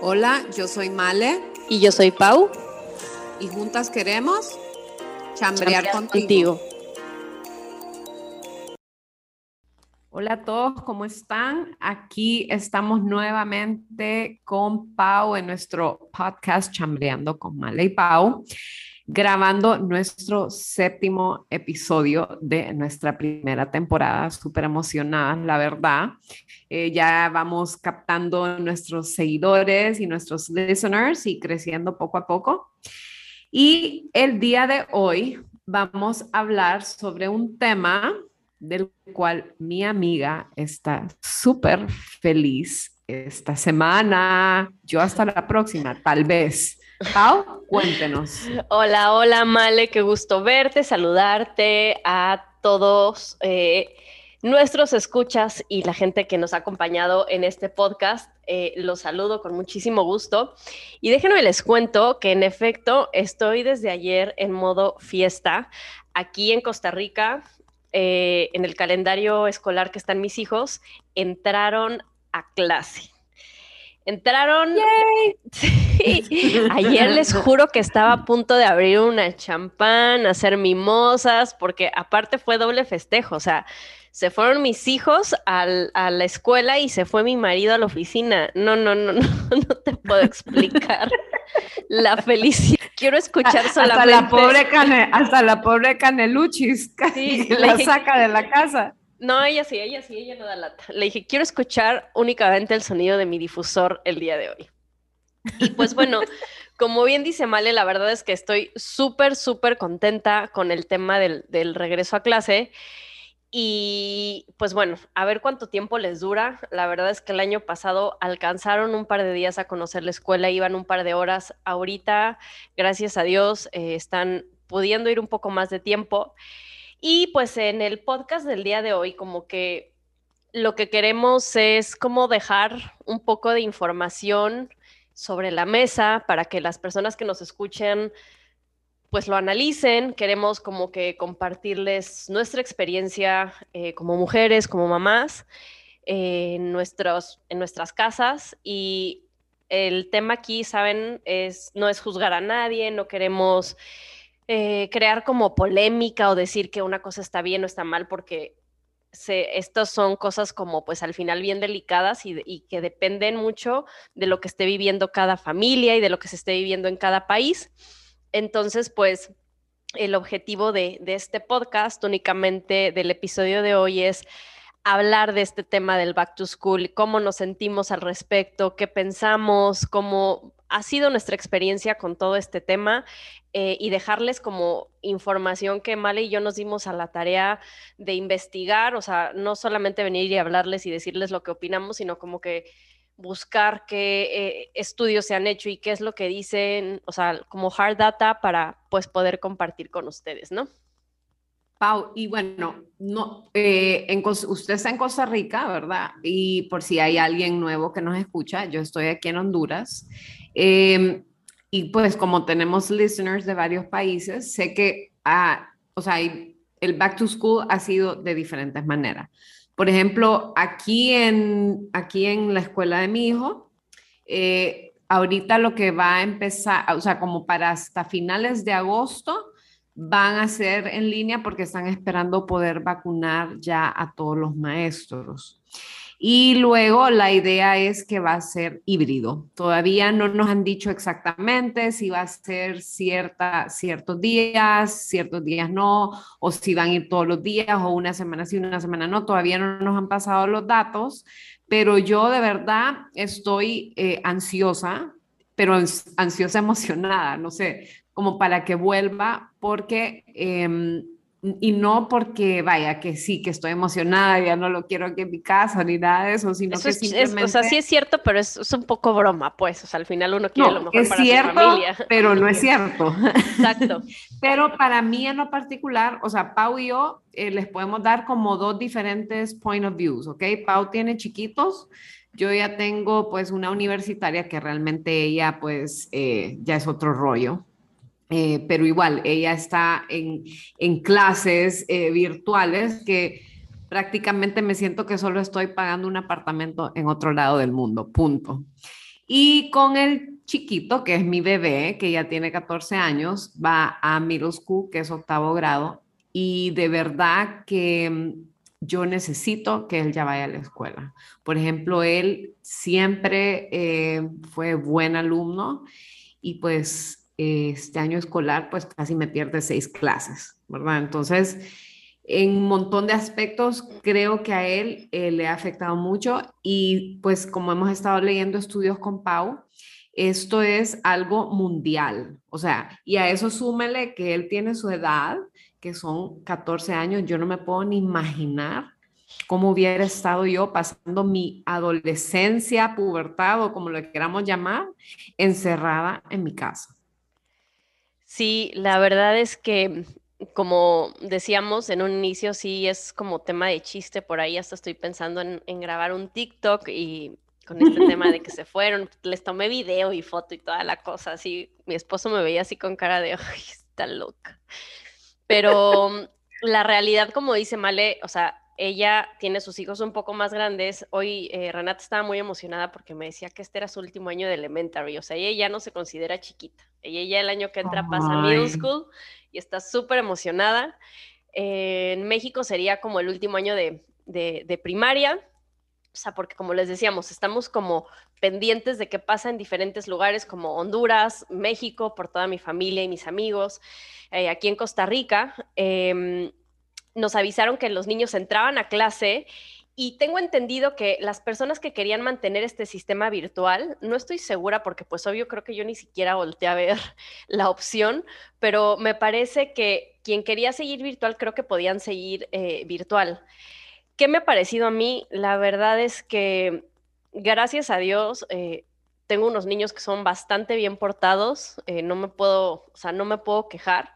Hola, yo soy Male. Y yo soy Pau. Y juntas queremos chambrear, contigo. Hola a todos, ¿cómo están? Aquí estamos nuevamente con Pau en nuestro podcast Chambreando con Male y Pau grabando nuestro séptimo episodio de nuestra primera temporada. Súper emocionada, la verdad. Eh, ya vamos captando nuestros seguidores y nuestros listeners y creciendo poco a poco. Y el día de hoy vamos a hablar sobre un tema del cual mi amiga está súper feliz esta semana. Yo hasta la próxima, tal vez. Pau, cuéntenos. Hola, hola, Male, qué gusto verte, saludarte a todos eh, nuestros escuchas y la gente que nos ha acompañado en este podcast. Eh, los saludo con muchísimo gusto. Y déjenme les cuento que en efecto estoy desde ayer en modo fiesta aquí en Costa Rica. Eh, en el calendario escolar que están mis hijos, entraron a clase. Entraron. Ayer les juro que estaba a punto de abrir una champán, hacer mimosas, porque aparte fue doble festejo. O sea, se fueron mis hijos a la escuela y se fue mi marido a la oficina. No, no, no, no, no te puedo explicar la felicidad. Quiero escuchar solamente. Hasta la pobre, cane, hasta la pobre Caneluchis, que la saca de la casa. No, ella sí, ella sí, ella no da lata. Le dije, quiero escuchar únicamente el sonido de mi difusor el día de hoy. Y pues bueno, como bien dice Male, la verdad es que estoy súper, súper contenta con el tema del, del, regreso a clase. Y pues bueno, a ver cuánto tiempo les dura. La verdad es que el año pasado alcanzaron un par de días a conocer la escuela, iban un par de horas. Ahorita, gracias a Dios, eh, están pudiendo ir un poco más de tiempo. Y pues en el podcast del día de hoy, como que lo que queremos es como dejar un poco de información sobre la mesa para que las personas que nos escuchen pues lo analicen. Queremos como que compartirles nuestra experiencia eh, como mujeres, como mamás, en, nuestros, en nuestras casas y el tema aquí, saben, es, no es juzgar a nadie, no queremos eh, crear como polémica o decir que una cosa está bien o está mal, porque se, estas son cosas como pues al final bien delicadas y, que dependen mucho de lo que esté viviendo cada familia y de lo que se esté viviendo en cada país. Entonces, pues el objetivo de, este podcast únicamente del episodio de hoy es hablar de este tema del back to school, cómo nos sentimos al respecto, qué pensamos, cómo ha sido nuestra experiencia con todo este tema eh, y dejarles como información que Male y yo nos dimos a la tarea de investigar, o sea, no solamente venir y hablarles y decirles lo que opinamos, sino como que buscar qué eh, estudios se han hecho y qué es lo que dicen, o sea, como hard data para pues poder compartir con ustedes, ¿no? Pau, y bueno, no, eh, en, usted está en Costa Rica, ¿verdad? Y por si hay alguien nuevo que nos escucha, yo estoy aquí en Honduras. Eh, y pues como tenemos listeners de varios países, sé que, ah, o sea, el back to school ha sido de diferentes maneras. Por ejemplo, aquí en, aquí en la escuela de mi hijo, eh, ahorita lo que va a empezar, o sea, como para hasta finales de agosto, van a ser en línea porque están esperando poder vacunar ya a todos los maestros. Y luego la idea es que va a ser híbrido. Todavía no nos han dicho exactamente si va a ser cierta, ciertos días, ciertos días no, o si van a ir todos los días, o una semana sí, una semana no. Todavía no nos han pasado los datos, pero yo de verdad estoy eh, ansiosa, pero ansiosa emocionada, no sé, como para que vuelva, porque, em, y no porque vaya, que sí, que estoy emocionada, ya no lo quiero aquí en mi casa ni nada de eso, sino que simplemente... o sea, sí es cierto, pero es, un poco broma, pues, o sea, al final uno quiere lo mejor es para cierto, su familia. pero no es cierto. Exacto. pero para mí en lo particular, o sea, Pau y yo eh, les podemos dar como dos diferentes point of views, ¿ok? Pau tiene chiquitos, yo ya tengo pues una universitaria que realmente ella pues eh, ya es otro rollo. Eh, pero igual, ella está en, en clases eh, virtuales que prácticamente me siento que solo estoy pagando un apartamento en otro lado del mundo, punto. Y con el chiquito, que es mi bebé, que ya tiene 14 años, va a middle school, que es octavo grado, y de verdad que mm, yo necesito que él ya vaya a la escuela. Por ejemplo, él siempre eh, fue buen alumno y pues este año escolar pues casi me pierde seis clases, ¿verdad? Entonces, en un montón de aspectos creo que a él eh, le ha afectado mucho y pues como hemos estado leyendo estudios con Pau, esto es algo mundial, o sea, y a eso súmele que él tiene su edad, que son 14 años, yo no me puedo ni imaginar cómo hubiera estado yo pasando mi adolescencia, pubertad o como lo queramos llamar, encerrada en mi casa. Sí, la verdad es que como decíamos en un inicio, sí es como tema de chiste por ahí, hasta estoy pensando en, grabar un TikTok y con este tema de que se fueron, les tomé video y foto y toda la cosa, así, mi esposo me veía así con cara de, ay, está loca. Pero la realidad, como dice Male, o sea, ella tiene sus hijos un poco más grandes. Hoy eh, Renata estaba muy emocionada porque me decía que este era su último año de elementary, o sea, ella ya no se considera chiquita. Ella ya el año que entra pasa a middle school y está súper emocionada. en México sería como el último año de, de, primaria, o sea, porque como les decíamos, estamos como pendientes de qué pasa en diferentes lugares como Honduras, México, por toda mi familia y mis amigos, eh, aquí en Costa Rica. Em, nos avisaron que los niños entraban a clase y tengo entendido que las personas que querían mantener este sistema virtual, no estoy segura porque pues obvio creo que yo ni siquiera volteé a ver la opción, pero me parece que quien quería seguir virtual creo que podían seguir eh, virtual. ¿Qué me ha parecido a mí? La verdad es que gracias a Dios eh, tengo unos niños que son bastante bien portados, eh, no me puedo, o sea, no me puedo quejar,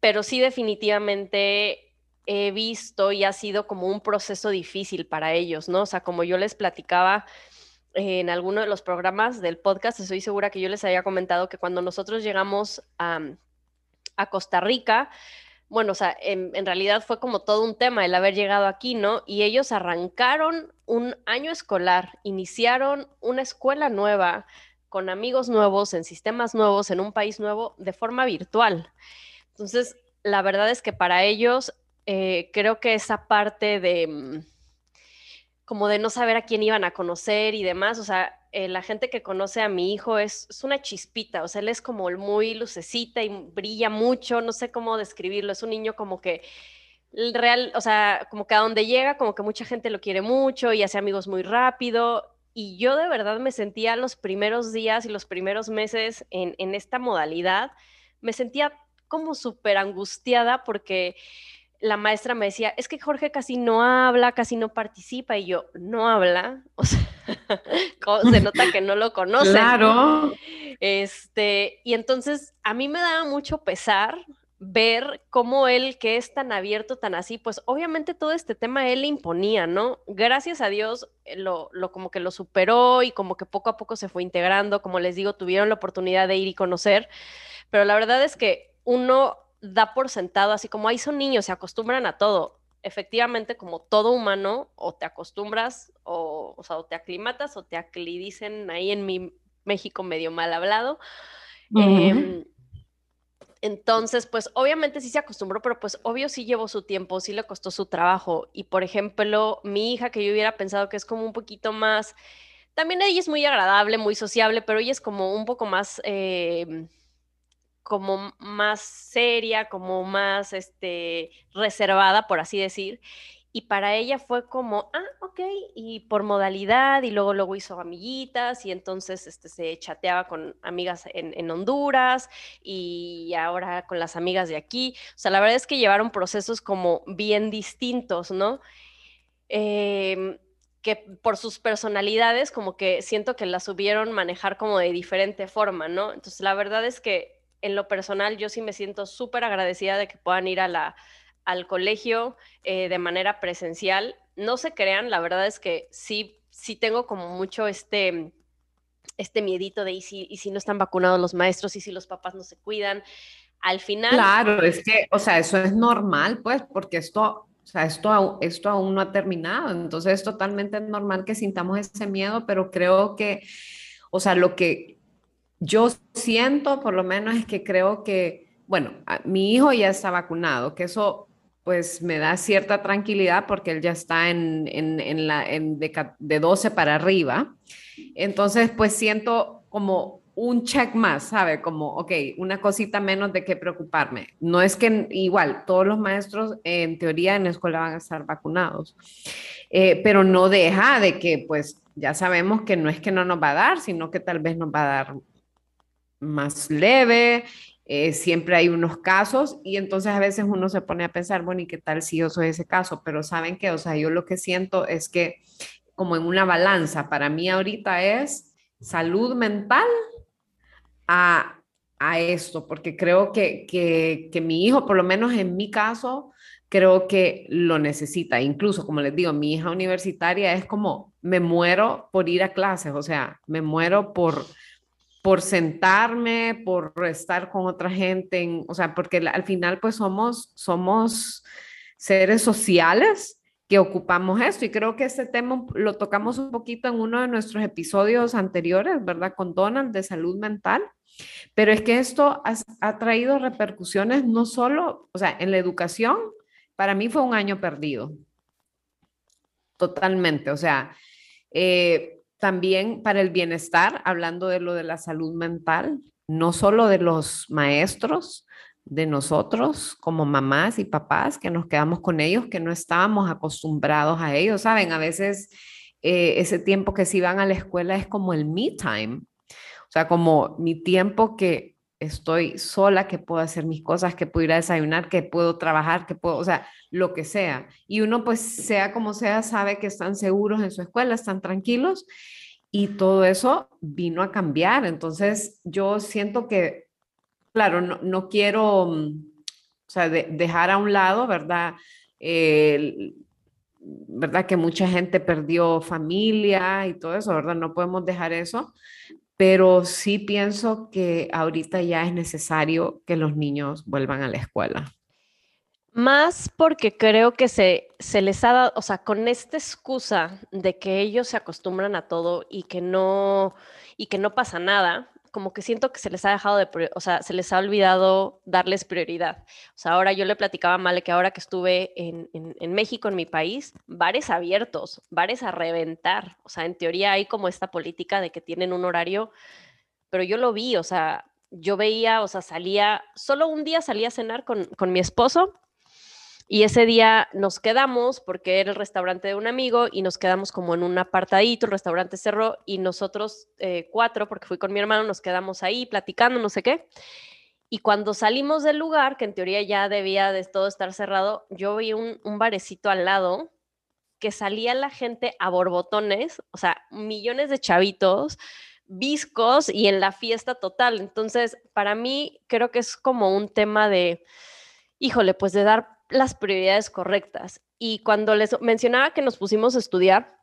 pero sí definitivamente he visto y ha sido como un proceso difícil para ellos, ¿no? O sea, como yo les platicaba en alguno de los programas del podcast, estoy segura que yo les había comentado que cuando nosotros llegamos a, Costa Rica, bueno, o sea, en, en, realidad fue como todo un tema el haber llegado aquí, ¿no? Y ellos arrancaron un año escolar, iniciaron una escuela nueva, con amigos nuevos, en sistemas nuevos, en un país nuevo, de forma virtual. Entonces, la verdad es que para ellos eh, creo que esa parte de mm, como de no saber a quién iban a conocer y demás, o sea, eh, la gente que conoce a mi hijo es, una chispita, o sea, él es como muy lucecita y brilla mucho, no sé cómo describirlo, es un niño como que real, o sea, como que a donde llega, como que mucha gente lo quiere mucho y hace amigos muy rápido. Y yo de verdad me sentía los primeros días y los primeros meses en, en esta modalidad, me sentía como súper angustiada porque la maestra me decía, es que Jorge casi no habla, casi no participa, y yo, no habla, o sea, se nota que no lo conoce. Claro. Este, y entonces a mí me daba mucho pesar ver cómo él, que es tan abierto, tan así, pues obviamente todo este tema él le imponía, ¿no? Gracias a Dios eh, lo, lo como que lo superó y como que poco a poco se fue integrando, como les digo, tuvieron la oportunidad de ir y conocer, pero la verdad es que uno da por sentado, así como ahí son niños, se acostumbran a todo. Efectivamente, como todo humano, o te acostumbras, o, o, sea, o te aclimatas, o te aclidicen ahí en mi México medio mal hablado. Em, entonces, pues obviamente sí se acostumbró, pero pues obvio sí llevó su tiempo, sí le costó su trabajo. Y por ejemplo, mi hija, que yo hubiera pensado que es como un poquito más, también ella es muy agradable, muy sociable, pero ella es como un poco más... Eh, como más seria, como más este, reservada, por así decir. Y para ella fue como, ah, ok, y por modalidad, y luego luego hizo amiguitas, y entonces este, se chateaba con amigas en, Honduras, y ahora con las amigas de aquí. O sea, la verdad es que llevaron procesos como bien distintos, ¿no? Em, que por sus personalidades como que siento que las subieron manejar como de diferente forma, ¿no? Entonces, la verdad es que en lo personal yo sí me siento súper agradecida de que puedan ir a la, al colegio eh, de manera presencial. No se crean, la verdad es que sí, sí tengo como mucho este, este miedito de y si, y si no están vacunados los maestros y si los papás no se cuidan. Al final... Claro, es que, o sea, eso es normal, pues, porque esto, o sea, esto, esto aún no ha terminado, entonces es totalmente normal que sintamos ese miedo, pero creo que O sea, lo que yo siento, por lo menos, es que creo que, bueno, mi hijo ya está vacunado, que eso pues me da cierta tranquilidad porque él ya está en, en, la, en de, de 12 para arriba. Entonces, pues siento como un check más, ¿sabe? Como, ok, una cosita menos de qué preocuparme. No es que igual todos los maestros en teoría en la escuela van a estar vacunados, eh, pero no deja de que pues ya sabemos que no es que no nos va a dar, sino que tal vez nos va a dar más leve. Eh, siempre hay unos casos y entonces a veces uno se pone a pensar, bueno, ¿y qué tal si yo soy ese caso? Pero saben que, o sea, yo lo que siento es que como en una balanza, para mí ahorita es salud mental a, a esto, porque creo que, que, que mi hijo, por lo menos en mi caso, creo que lo necesita. Incluso, como les digo, mi hija universitaria es como, me muero por ir a clases, o sea, me muero por, por sentarme, por estar con otra gente, o sea, porque al final pues somos, somos seres sociales que ocupamos esto y creo que este tema lo tocamos un poquito en uno de nuestros episodios anteriores, ¿verdad? Con Donald de salud mental. Pero es que esto ha, ha traído repercusiones no solo, o sea, en la educación, para mí fue un año perdido. Totalmente. O sea, eh, también para el bienestar, hablando de lo de la salud mental, no solo de los maestros, de nosotros como mamás y papás que nos quedamos con ellos, que no estábamos acostumbrados a ellos, ¿saben? A veces eh, ese tiempo que se iban a la escuela es como el me time, o sea, como mi tiempo que estoy sola, que puedo hacer mis cosas, que puedo desayunar, que puedo trabajar, que puedo, o sea, lo que sea. Y uno, pues, sea como sea, sabe que están seguros en su escuela, están tranquilos y todo eso vino a cambiar. Entonces, yo siento que, claro, no, quiero, mm, o sea, dejar a un lado, ¿verdad? ¿Verdad? Que mucha gente perdió familia y todo eso, ¿verdad? No podemos dejar eso, pero sí pienso que ahorita ya es necesario que los niños vuelvan a la escuela. Más porque creo que se, se les ha dado, o sea, con esta excusa de que ellos se acostumbran a todo y que no, y que no pasa nada, como que siento que se les ha dejado de, o sea, se les ha olvidado darles prioridad. O sea, ahora yo le platicaba mal que ahora que estuve en, en, México, en mi país, bares abiertos, bares a reventar. O sea, en teoría hay como esta política de que tienen un horario, pero yo lo vi, o sea, yo veía, o sea, salía, solo un día salía a cenar con, con mi esposo y ese día nos quedamos porque era el restaurante de un amigo y nos quedamos como en un apartadito, el restaurante cerró y nosotros eh, cuatro, porque fui con mi hermano, nos quedamos ahí platicando, no sé qué. Y cuando salimos del lugar, que en teoría ya debía de todo estar cerrado, yo vi un, un barecito al lado que salía la gente a borbotones, o sea, millones de chavitos, viscos y en la fiesta total. Entonces, para mí creo que es como un tema de, híjole, pues de dar las prioridades correctas. Y cuando les mencionaba que nos pusimos a estudiar,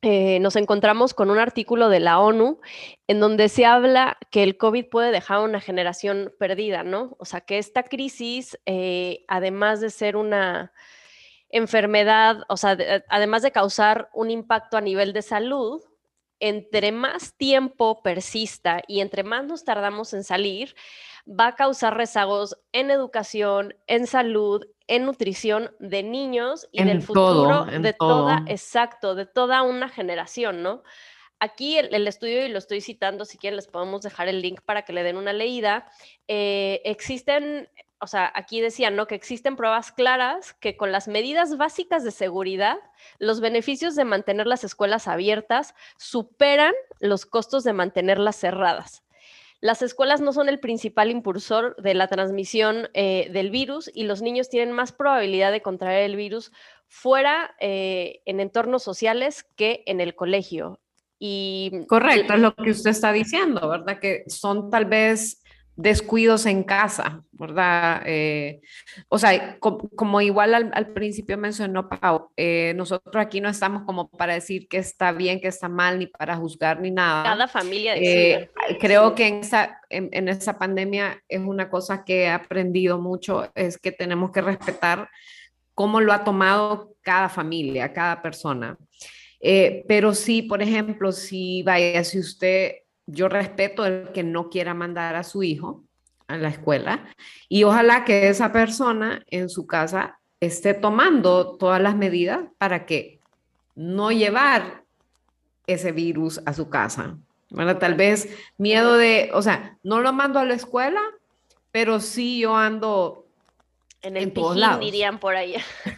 eh, nos encontramos con un artículo de la ONU en donde se habla que el COVID puede dejar una generación perdida, ¿no? O sea, que esta crisis, eh, además de ser una enfermedad, o sea, además de causar un impacto a nivel de salud, entre más tiempo persista y entre más nos tardamos en salir, va a causar rezagos en educación, en salud, en nutrición de niños y del futuro de toda, exacto, de toda una generación, ¿no? Aquí el, estudio, y lo estoy citando, si quieren les podemos dejar el link para que le den una leída, eh, existen, o sea, aquí decían, ¿no? Que existen pruebas claras que con las medidas básicas de seguridad, los beneficios de mantener las escuelas abiertas superan los costos de mantenerlas cerradas. Las escuelas no son el principal impulsor de la transmisión eh, del virus y los niños tienen más probabilidad de contraer el virus fuera eh, en entornos sociales que en el colegio. Y Correcto, es lo que usted está diciendo, ¿verdad? Que son tal vez descuidos en casa, ¿verdad? Eh, o sea, como igual al, principio mencionó Pau, eh, nosotros aquí no estamos como para decir que está bien, que está mal, ni para juzgar, ni nada. Cada familia. Eh, creo que en esa, en, en esa pandemia es una cosa que he aprendido mucho, es que tenemos que respetar cómo lo ha tomado cada familia, cada persona. pero sí, por ejemplo, si vaya, si usted yo respeto el que no quiera mandar a su hijo a la escuela y ojalá que esa persona en su casa esté tomando todas las medidas para que no llevar ese virus a su casa. Bueno, tal vez miedo de, o sea, no lo mando a la escuela, pero sí yo ando en el pijín, dirían por ahí.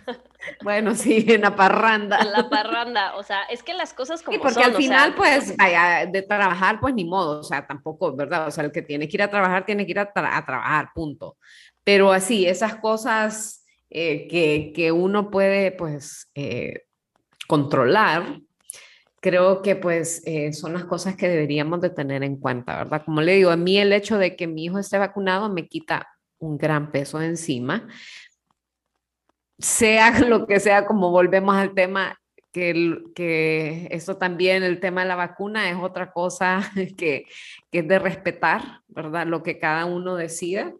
Bueno, sí, en la parranda. En la parranda, o sea, es que las cosas como sí, porque al final, pues, vaya, de trabajar, pues ni modo, o sea, tampoco, ¿verdad? O sea, el que tiene que ir a trabajar, tiene que ir a, trabajar, punto. Pero así, esas cosas eh, que, que, uno puede, pues, eh, controlar, creo que, pues, eh, son las cosas que deberíamos de tener en cuenta, ¿verdad? Como le digo, a mí el hecho de que mi hijo esté vacunado me quita un gran peso encima, sea lo que sea, como volvemos al tema, que, que esto también, el tema de la vacuna es otra cosa que, que es de respetar, ¿verdad? Lo que cada uno decida.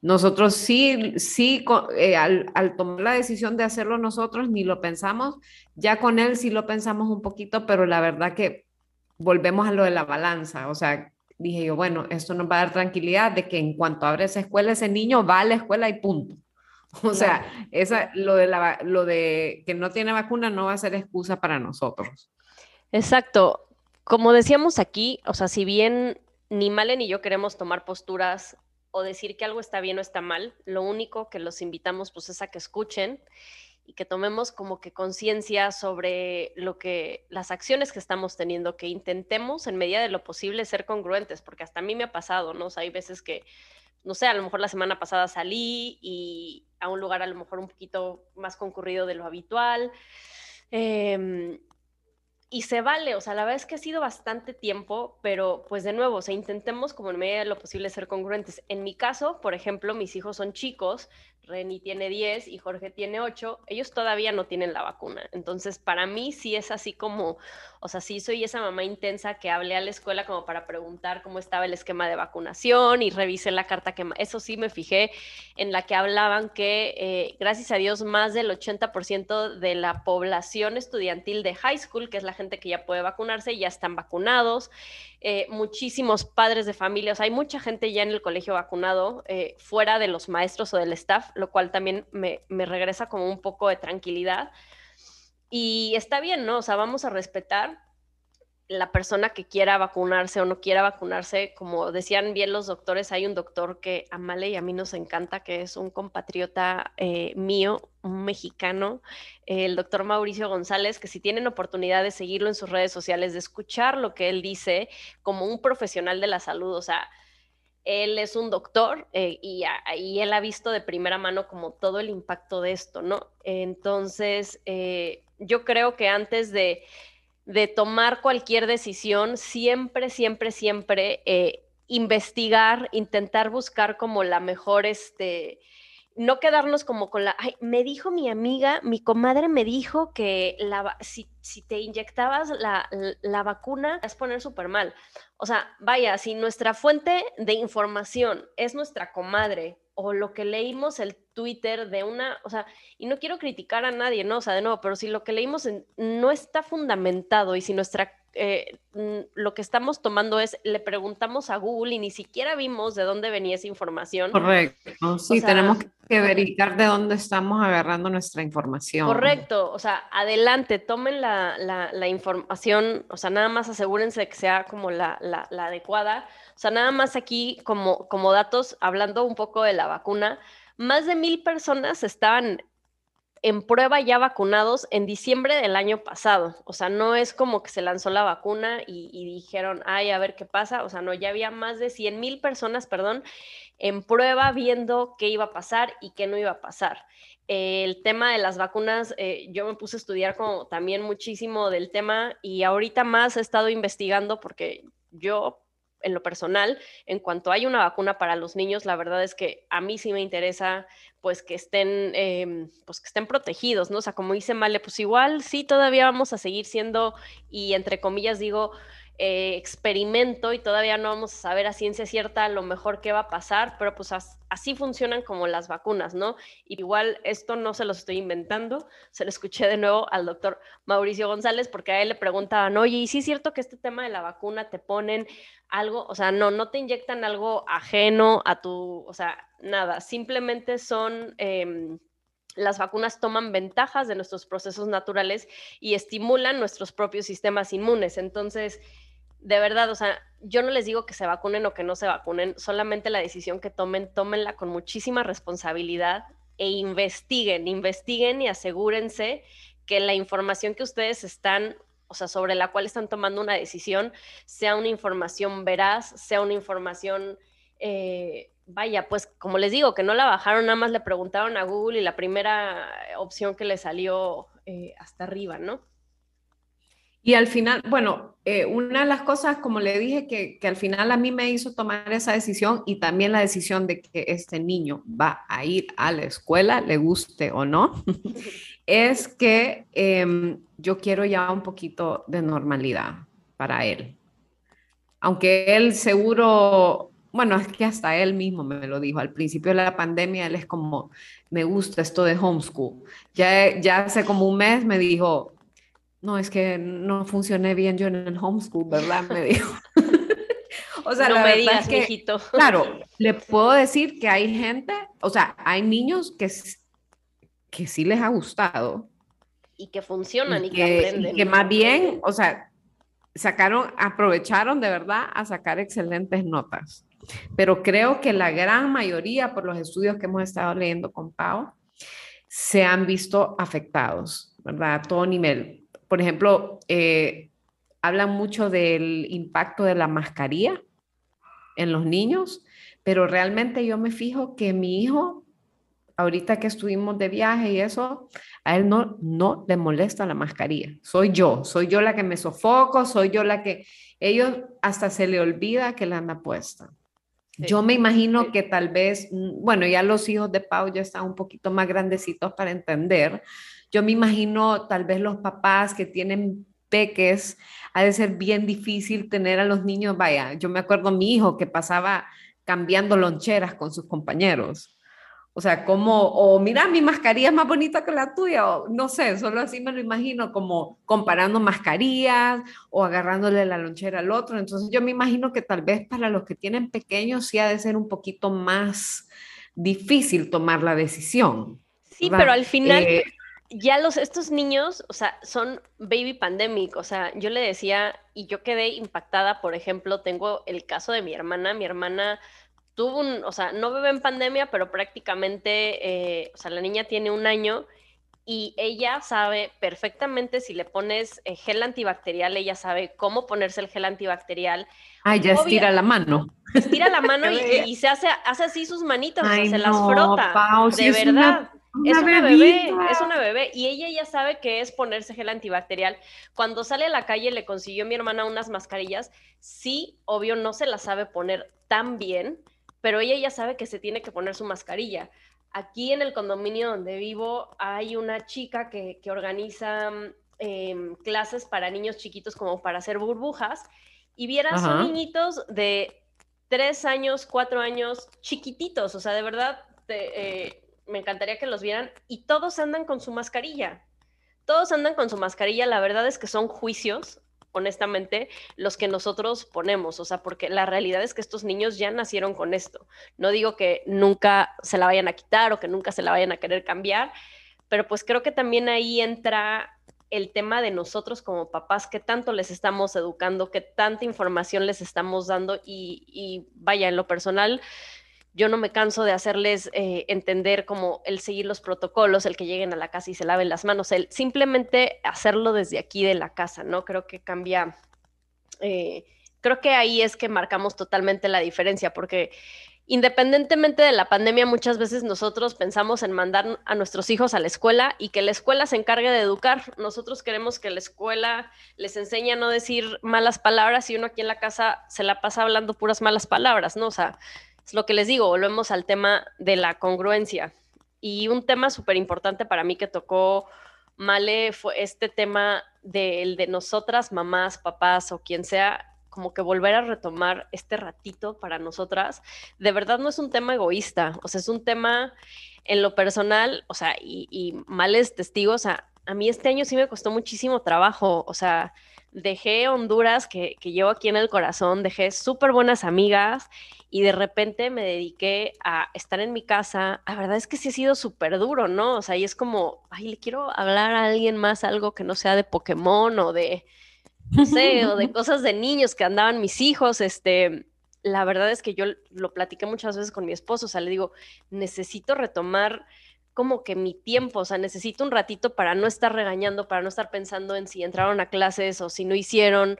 Nosotros sí, sí, eh, al, al, tomar la decisión de hacerlo nosotros, ni lo pensamos, ya con él sí lo pensamos un poquito, pero la verdad que volvemos a lo de la balanza, o sea, dije yo, bueno, esto nos va a dar tranquilidad de que en cuanto abre esa escuela, ese niño va a la escuela y punto. O sea, esa, lo, de la, lo de que no tiene vacuna no va a ser excusa para nosotros. Exacto. Como decíamos aquí, o sea, si bien ni Male ni yo queremos tomar posturas o decir que algo está bien o está mal, lo único que los invitamos pues es a que escuchen y que tomemos como que conciencia sobre lo que las acciones que estamos teniendo, que intentemos en medida de lo posible ser congruentes, porque hasta a mí me ha pasado, ¿no? O sea, hay veces que no sé, a lo mejor la semana pasada salí y a un lugar a lo mejor un poquito más concurrido de lo habitual. Em, y se vale, o sea, la verdad es que ha sido bastante tiempo, pero pues de nuevo, o sea, intentemos como en medida de lo posible ser congruentes. En mi caso, por ejemplo, mis hijos son chicos, Reni tiene 10 y Jorge tiene 8, ellos todavía no tienen la vacuna. Entonces, para mí sí es así como, o sea, sí soy esa mamá intensa que hablé a la escuela como para preguntar cómo estaba el esquema de vacunación y revisé la carta que, eso sí me fijé en la que hablaban que, eh, gracias a Dios, más del 80% de la población estudiantil de high school, que es la gente que ya puede vacunarse, ya están vacunados. Eh, muchísimos padres de familia, o sea, hay mucha gente ya en el colegio vacunado, eh, fuera de los maestros o del staff, lo cual también me, me regresa como un poco de tranquilidad. Y está bien, ¿no? O sea, vamos a respetar la persona que quiera vacunarse o no quiera vacunarse, como decían bien los doctores, hay un doctor que a Male y a mí nos encanta, que es un compatriota eh, mío, un mexicano, el doctor Mauricio González, que si tienen oportunidad de seguirlo en sus redes sociales, de escuchar lo que él dice como un profesional de la salud, o sea, él es un doctor eh, y, y, él ha visto de primera mano como todo el impacto de esto, ¿no? Entonces, eh, yo creo que antes de de tomar cualquier decisión, siempre, siempre, siempre eh, investigar, intentar buscar como la mejor, este, no quedarnos como con la, ay, me dijo mi amiga, mi comadre me dijo que la, si, si te inyectabas la, la vacuna, es poner súper mal. O sea, vaya, si nuestra fuente de información es nuestra comadre o lo que leímos el Twitter de una, o sea, y no quiero criticar a nadie, ¿no? O sea, de nuevo, pero si lo que leímos no está fundamentado y si nuestra, eh, lo que estamos tomando es, le preguntamos a Google y ni siquiera vimos de dónde venía esa información. Correcto, sí, tenemos que verificar de dónde estamos agarrando nuestra información. Correcto, o sea, adelante, tomen la, la, información, o sea, nada más asegúrense de que sea como la, la adecuada o sea, nada más aquí como, como datos, hablando un poco de la vacuna, más de mil personas estaban en prueba ya vacunados en diciembre del año pasado. O sea, no es como que se lanzó la vacuna y, dijeron, ay, a ver qué pasa. O sea, no, ya había más de 100 mil personas, perdón, en prueba viendo qué iba a pasar y qué no iba a pasar. el tema de las vacunas, eh, yo me puse a estudiar como también muchísimo del tema y ahorita más he estado investigando porque yo en lo personal, en cuanto hay una vacuna para los niños, la verdad es que a mí sí me interesa pues que estén, em, pues que estén protegidos, ¿no? O sea, como dice Male, pues igual sí todavía vamos a seguir siendo, y entre comillas digo, eh, experimento y todavía no vamos a saber a ciencia cierta lo mejor qué va a pasar, pero pues así funcionan como las vacunas, ¿no? Igual esto no se lo estoy inventando, se lo escuché de nuevo al doctor Mauricio González porque a él le preguntaban, oye, ¿y sí es cierto que este tema de la vacuna te ponen algo, o sea, no, no te inyectan algo ajeno a tu, o sea, nada, simplemente son... Em, las vacunas toman ventajas de nuestros procesos naturales y estimulan nuestros propios sistemas inmunes. Entonces, de verdad, o sea, yo no les digo que se vacunen o que no se vacunen, solamente la decisión que tomen, tómenla con muchísima responsabilidad e investiguen, investiguen y asegúrense que la información que ustedes están, o sea, sobre la cual están tomando una decisión, sea una información veraz, sea una información eh, vaya, pues como les digo, que no la bajaron, nada más le preguntaron a Google y la primera opción que le salió eh, hasta arriba, ¿no? Y al final, bueno, eh, una de las cosas, como le dije, que, al final a mí me hizo tomar esa decisión y también la decisión de que este niño va a ir a la escuela, le guste o no, es que em, yo quiero ya un poquito de normalidad para él. Aunque él seguro bueno, es que hasta él mismo me lo dijo, al principio de la pandemia, él es como, me gusta esto de homeschool. Ya, ya hace como un mes me dijo, no, es que no funcioné bien yo en el homeschool, ¿verdad? Me dijo. o sea, no la me digas, que, Claro, le puedo decir que hay gente, o sea, hay niños que, que sí les ha gustado. Y que funcionan y, que, aprenden. Y que más bien, o sea, sacaron, aprovecharon de verdad a sacar excelentes notas. Pero creo que la gran mayoría, por los estudios que hemos estado leyendo con Pau, se han visto afectados, ¿verdad? A todo nivel. Por ejemplo, eh, hablan mucho del impacto de la mascarilla en los niños, pero realmente yo me fijo que mi hijo, ahorita que estuvimos de viaje y eso, a él no, no le molesta la mascarilla. Soy yo, soy yo la que me sofoco, soy yo la que ellos hasta se le olvida que la anda puesta. Yo me imagino que tal vez, mm, bueno, ya los hijos de Pau ya están un poquito más grandecitos para entender. Yo me imagino tal vez los papás que tienen peques, ha de ser bien difícil tener a los niños, vaya, yo me acuerdo a mi hijo que pasaba cambiando loncheras con sus compañeros. O sea, como, o mira, mi mascarilla es más bonita que la tuya, o no sé, solo así me lo imagino, como comparando mascarillas o agarrándole la lonchera al otro. Entonces yo me imagino que tal vez para los que tienen pequeños sí ha de ser un poquito más difícil tomar la decisión. Sí, pero al final eh, ya los, estos niños, o sea, son baby pandemic, o sea, yo le decía y yo quedé impactada, por ejemplo, tengo el caso de mi hermana, mi hermana tuvo un, o sea, no bebe en pandemia, pero prácticamente, eh, o sea, la niña tiene un año y ella sabe perfectamente si le pones eh, gel antibacterial, ella sabe cómo ponerse el gel antibacterial. Ay, ya estira la mano. Estira la mano y, se hace, hace así sus manitas, se las frota. de verdad. es una bebé, es una bebé. Y ella ya sabe que es ponerse gel antibacterial. Cuando sale a la calle le consiguió mi hermana unas mascarillas. Sí, obvio, no se las sabe poner tan bien, pero ella ya sabe que se tiene que poner su mascarilla. Aquí en el condominio donde vivo hay una chica que, organiza em, clases para niños chiquitos como para hacer burbujas y vieras son niñitos de tres años, cuatro años, chiquititos, o sea, de verdad, eh, me encantaría que los vieran y todos andan con su mascarilla. Todos andan con su mascarilla, la verdad es que son juicios, honestamente, los que nosotros ponemos, o sea, porque la realidad es que estos niños ya nacieron con esto. No digo que nunca se la vayan a quitar o que nunca se la vayan a querer cambiar, pero pues creo que también ahí entra el tema de nosotros como papás, qué tanto les estamos educando, qué tanta información les estamos dando y, y vaya, en lo personal, yo no me canso de hacerles eh, entender como el seguir los protocolos, el que lleguen a la casa y se laven las manos, el simplemente hacerlo desde aquí de la casa, ¿no? Creo que cambia, eh, creo que ahí es que marcamos totalmente la diferencia, porque independientemente de la pandemia, muchas veces nosotros pensamos en mandar a nuestros hijos a la escuela y que la escuela se encargue de educar. Nosotros queremos que la escuela les enseñe a no decir malas palabras y uno aquí en la casa se la pasa hablando puras malas palabras, ¿no? O sea, es lo que les digo, volvemos al tema de la congruencia. Y un tema súper importante para mí que tocó Male fue este tema del de nosotras, mamás, papás o quien sea, como que volver a retomar este ratito para nosotras, de verdad no es un tema egoísta, o sea, es un tema en lo personal, o sea, y, males testigos, a, a mí este año sí me costó muchísimo trabajo, o sea, dejé Honduras, que, que llevo aquí en el corazón, dejé súper buenas amigas y de repente me dediqué a estar en mi casa. La verdad es que sí ha sido súper duro, ¿no? O sea, y es como, ay, le quiero hablar a alguien más algo que no sea de Pokémon o de, no sé, o de cosas de niños que andaban mis hijos, este... La verdad es que yo lo platiqué muchas veces con mi esposo, o sea, le digo, necesito retomar como que mi tiempo, o sea, necesito un ratito para no estar regañando, para no estar pensando en si entraron a clases o si no hicieron,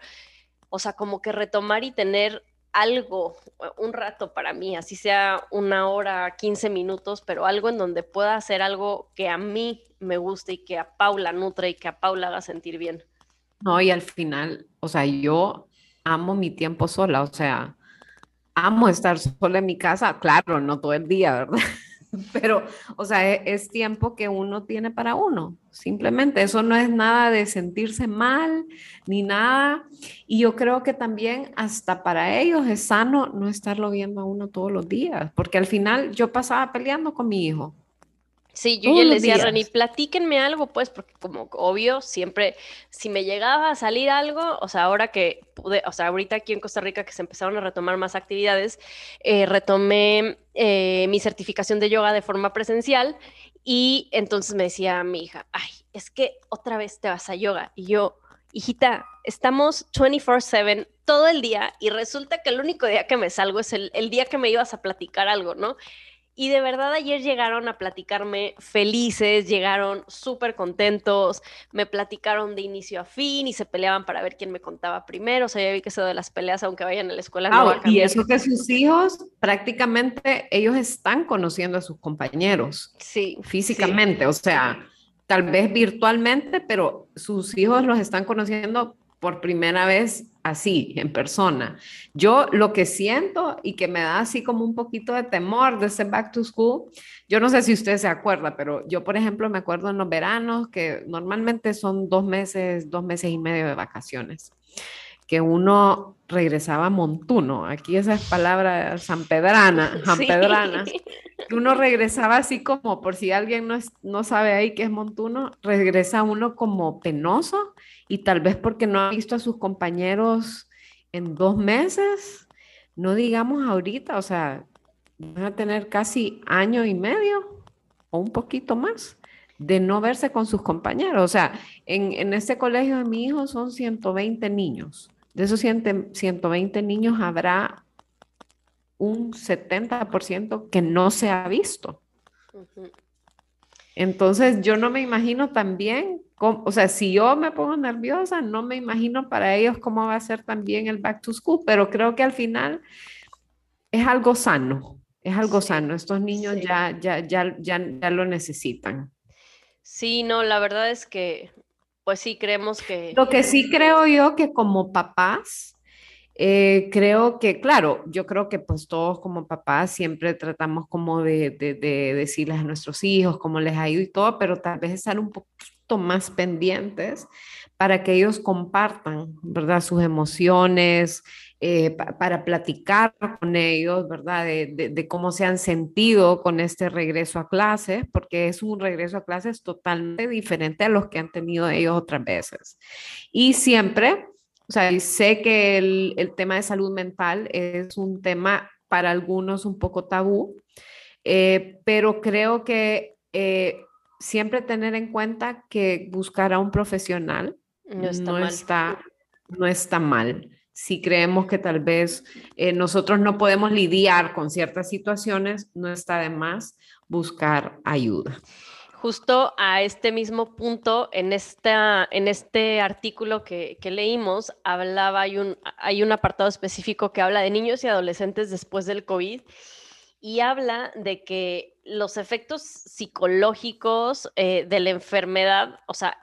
o sea, como que retomar y tener algo, un rato para mí, así sea una hora, 15 minutos, pero algo en donde pueda hacer algo que a mí me guste y que a Paula nutre y que a Paula haga sentir bien. No, y al final, o sea, yo amo mi tiempo sola, o sea, amo estar sola en mi casa, claro, no todo el día, ¿verdad? pero, o sea, e, es, tiempo que uno tiene para uno, simplemente. Eso no es nada de sentirse mal ni nada. Y yo creo que también hasta para ellos es sano no estarlo viendo a uno todos los días, porque al final yo pasaba peleando con mi hijo. Sí, yo ya le decía a Reni, platíquenme algo, pues, porque como obvio, siempre, si me llegaba a salir algo, o sea, ahora que pude, o sea, ahorita aquí en Costa Rica que se empezaron a retomar más actividades, eh, retomé eh, mi certificación de yoga de forma presencial y entonces me decía mi hija, ay, es que otra vez te vas a yoga. Y yo, hijita, estamos 24/7 todo el día y resulta que el único día que me salgo es el, el día que me ibas a platicar algo, ¿no? Y de verdad ayer llegaron a platicarme felices, llegaron súper contentos, me platicaron de inicio a fin y se peleaban para ver quién me contaba primero. O sea, ya vi que eso de las peleas, aunque vayan a la escuela, no va a Y eso que sus hijos, prácticamente ellos están conociendo a sus compañeros. Sí. Físicamente, o sea, tal vez virtualmente, pero sus hijos los están conociendo por primera vez así, en persona. Yo lo que siento y que me da así como un poquito de temor de ese back to school, yo no sé si usted se acuerda, pero yo, por ejemplo, me acuerdo en los veranos que normalmente son dos meses, dos meses y medio de vacaciones, que uno regresaba a Montuno, aquí esa es palabra sanpedrana, sanpedrana, que uno regresaba así como, por si alguien no, no sabe ahí qué es Montuno, regresa uno como penoso y tal vez porque no ha visto a sus compañeros en dos meses, no digamos ahorita, o sea, van a tener casi año y medio o un poquito más de no verse con sus compañeros. O sea, en, en este colegio de mi hijo son 120 niños. De esos 120 niños habrá un 70% que no se ha visto. Entonces, yo no me imagino también o sea, si yo me pongo nerviosa, no me imagino para ellos cómo va a ser también el back to school, pero creo que al final es algo sano, es algo sano. Estos niños ya, ya, ya, ya, ya lo necesitan. Sí, no, la verdad es que, pues sí, creemos que... Lo que sí creo yo que como papás, eh, creo que, claro, yo creo que pues todos como papás siempre tratamos como de, de, de, decirles a nuestros hijos cómo les ha ido y todo, pero tal vez estar un poco más pendientes para que ellos compartan, ¿verdad? Sus emociones, eh, para platicar con ellos, ¿verdad? De, cómo se han sentido con este regreso a clases, porque es un regreso a clases totalmente diferente a los que han tenido ellos otras veces. Y siempre, o sea, sé que el, el tema de salud mental es un tema para algunos un poco tabú, eh, pero creo que eh, siempre tener en cuenta que buscar a un profesional no está, no está, mal. Si creemos que tal vez eh, nosotros no podemos lidiar con ciertas situaciones, no está de más buscar ayuda. Justo a este mismo punto, en, esta, en este artículo que, leímos, hablaba, hay un, hay un apartado específico que habla de niños y adolescentes después del COVID y habla de que los efectos psicológicos eh, de la enfermedad, o sea,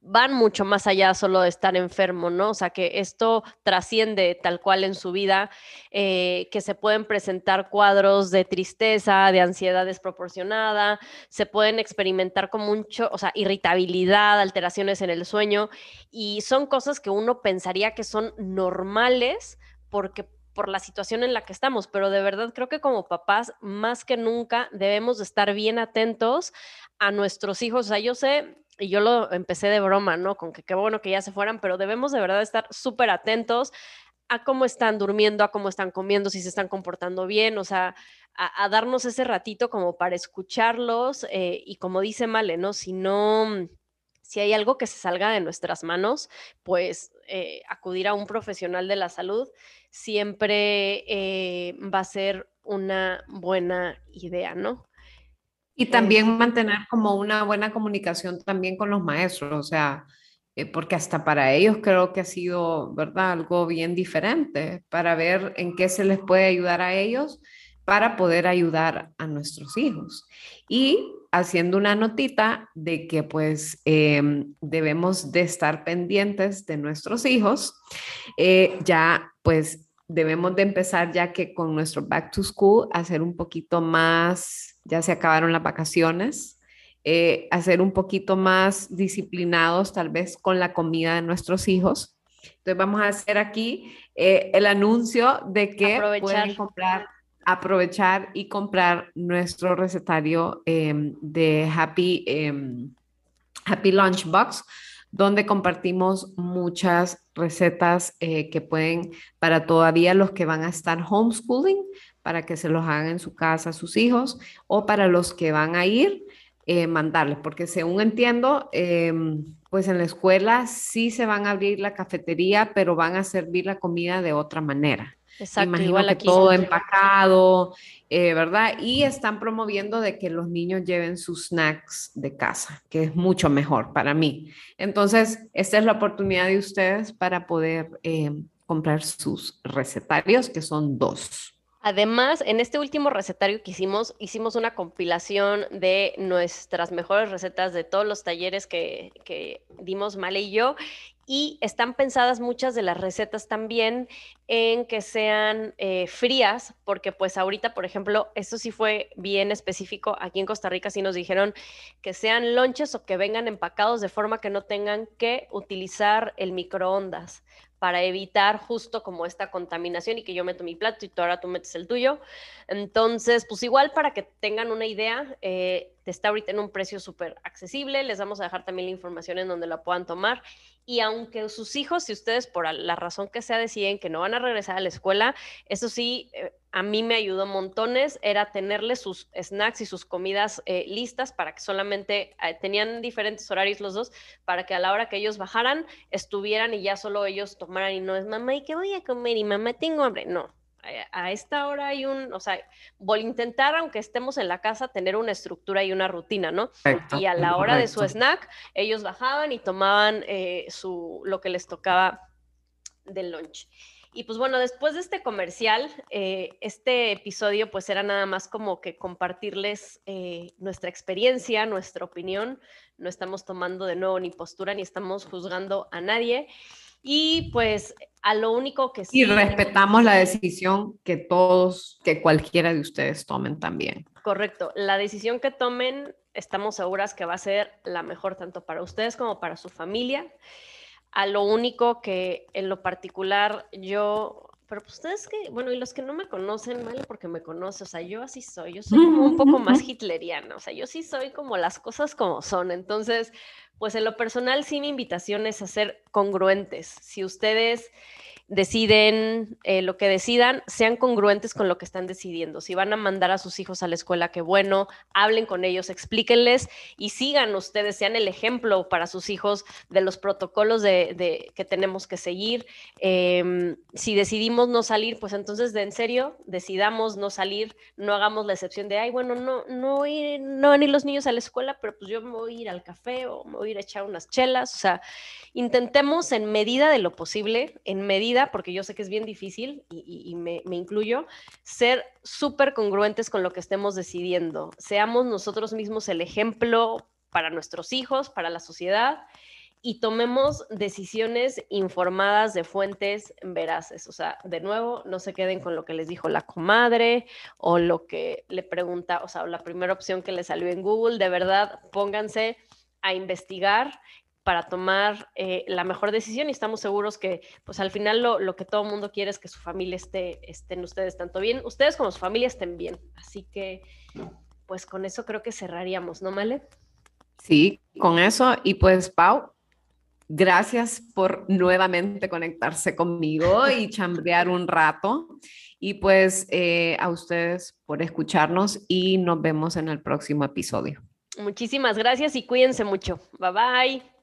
van mucho más allá solo de estar enfermo, ¿no? O sea, que esto trasciende tal cual en su vida, eh, que se pueden presentar cuadros de tristeza, de ansiedad desproporcionada, se pueden experimentar con mucho, o sea, irritabilidad, alteraciones en el sueño, y son cosas que uno pensaría que son normales porque por la situación en la que estamos, pero de verdad creo que como papás, más que nunca, debemos de estar bien atentos a nuestros hijos. O sea, yo sé y yo lo empecé de broma, ¿no? Con que qué bueno que ya se fueran, pero debemos de verdad estar súper atentos a cómo están durmiendo, a cómo están comiendo, si se están comportando bien, o sea, a, darnos ese ratito como para escucharlos eh, y como dice Male, ¿no? Si no, si hay algo que se salga de nuestras manos, pues eh, acudir a un profesional de la salud siempre eh, va a ser una buena idea, ¿no? Y también mantener como una buena comunicación también con los maestros, o sea, eh, porque hasta para ellos creo que ha sido, ¿verdad? Algo bien diferente para ver en qué se les puede ayudar a ellos para poder ayudar a nuestros hijos. Y haciendo una notita de que pues em, debemos de estar pendientes de nuestros hijos, eh, ya pues debemos de empezar ya que con nuestro back to school, hacer un poquito más, ya se acabaron las vacaciones, eh, hacer un poquito más disciplinados tal vez con la comida de nuestros hijos. Entonces vamos a hacer aquí eh, el anuncio de que pueden comprar, aprovechar y comprar nuestro recetario em, de Happy, em, Happy Lunch Box donde compartimos muchas recetas eh, que pueden, para todavía los que van a estar homeschooling, para que se los hagan en su casa a sus hijos, o para los que van a ir, eh, mandarles, porque según entiendo, em, pues en la escuela sí se van a abrir la cafetería, pero van a servir la comida de otra manera. Exacto, igual aquí. Todo empacado, eh, ¿verdad? Y están promoviendo de que los niños lleven sus snacks de casa, que es mucho mejor para mí. Entonces, esta es la oportunidad de ustedes para poder eh, comprar sus recetarios, que son dos. Además, en este último recetario que hicimos, hicimos una compilación de nuestras mejores recetas de todos los talleres que, dimos Male y yo y están pensadas muchas de las recetas también en que sean eh, frías, porque pues ahorita, por ejemplo, esto sí fue bien específico, aquí en Costa Rica sí nos dijeron que sean lonches o que vengan empacados de forma que no tengan que utilizar el microondas para evitar justo como esta contaminación y que yo meto mi plato y tú ahora tú metes el tuyo. Entonces, pues igual para que tengan una idea, eh, está ahorita en un precio súper accesible, les vamos a dejar también la información en donde la puedan tomar y aunque sus hijos, si ustedes por la razón que sea deciden que no van a regresar a la escuela, eso sí, eh, a mí me ayudó montones, era tenerles sus snacks y sus comidas eh, listas para que solamente eh, tenían diferentes horarios los dos, para que a la hora que ellos bajaran estuvieran y ya solo ellos tomaran y no es mamá, ¿y qué voy a comer? Y mamá, tengo hambre. No, a esta hora hay un, o sea, voy a intentar, aunque estemos en la casa, tener una estructura y una rutina, ¿no? y a la hora de su snack, ellos bajaban y tomaban eh, su, lo que les tocaba del lunch. Y pues bueno, después de este comercial, eh, este episodio pues era nada más como que compartirles eh, nuestra experiencia, nuestra opinión. No estamos tomando de nuevo ni postura ni estamos juzgando a nadie. Y pues a lo único que sí. Y respetamos la decisión que todos, que cualquiera de ustedes tomen también. Correcto. La decisión que tomen, estamos seguras que va a ser la mejor tanto para ustedes como para su familia. A lo único que en lo particular yo pero pues ustedes que, bueno, y los que no me conocen, mal porque me conocen, o sea, yo así soy, yo soy como un poco más hitleriana, o sea, yo sí soy como las cosas como son. Entonces, pues en lo personal sí mi invitación es a ser congruentes. Si ustedes deciden eh, lo que decidan, sean congruentes con lo que están decidiendo. Si van a mandar a sus hijos a la escuela, qué bueno, hablen con ellos, explíquenles y sigan ustedes, sean el ejemplo para sus hijos de los protocolos de, que tenemos que seguir. Em, si decidimos no salir, pues entonces de en serio, decidamos no salir, no hagamos la excepción de, ay, bueno, no, no, ir, no van a ir los niños a la escuela, pero pues yo me voy a ir al café o me voy a ir a echar unas chelas. O sea, en medida de lo posible, en medida porque yo sé que es bien difícil y, me, incluyo, ser súper congruentes con lo que estemos decidiendo. Seamos nosotros mismos el ejemplo para nuestros hijos, para la sociedad y tomemos decisiones informadas de fuentes veraces. O sea, de nuevo, no se queden con lo que les dijo la comadre o lo que le pregunta, o sea, la primera opción que le salió en Google. De verdad, pónganse a investigar para tomar eh, la mejor decisión y estamos seguros que pues al final lo, que todo el mundo quiere es que su familia esté, estén ustedes tanto bien, ustedes como su familia estén bien. Así que pues con eso creo que cerraríamos, ¿no, Male? Sí, con eso. Y pues, Pau, gracias por nuevamente conectarse conmigo y chambrear un rato. Y pues eh, a ustedes por escucharnos y nos vemos en el próximo episodio. Muchísimas gracias y cuídense mucho. Bye bye.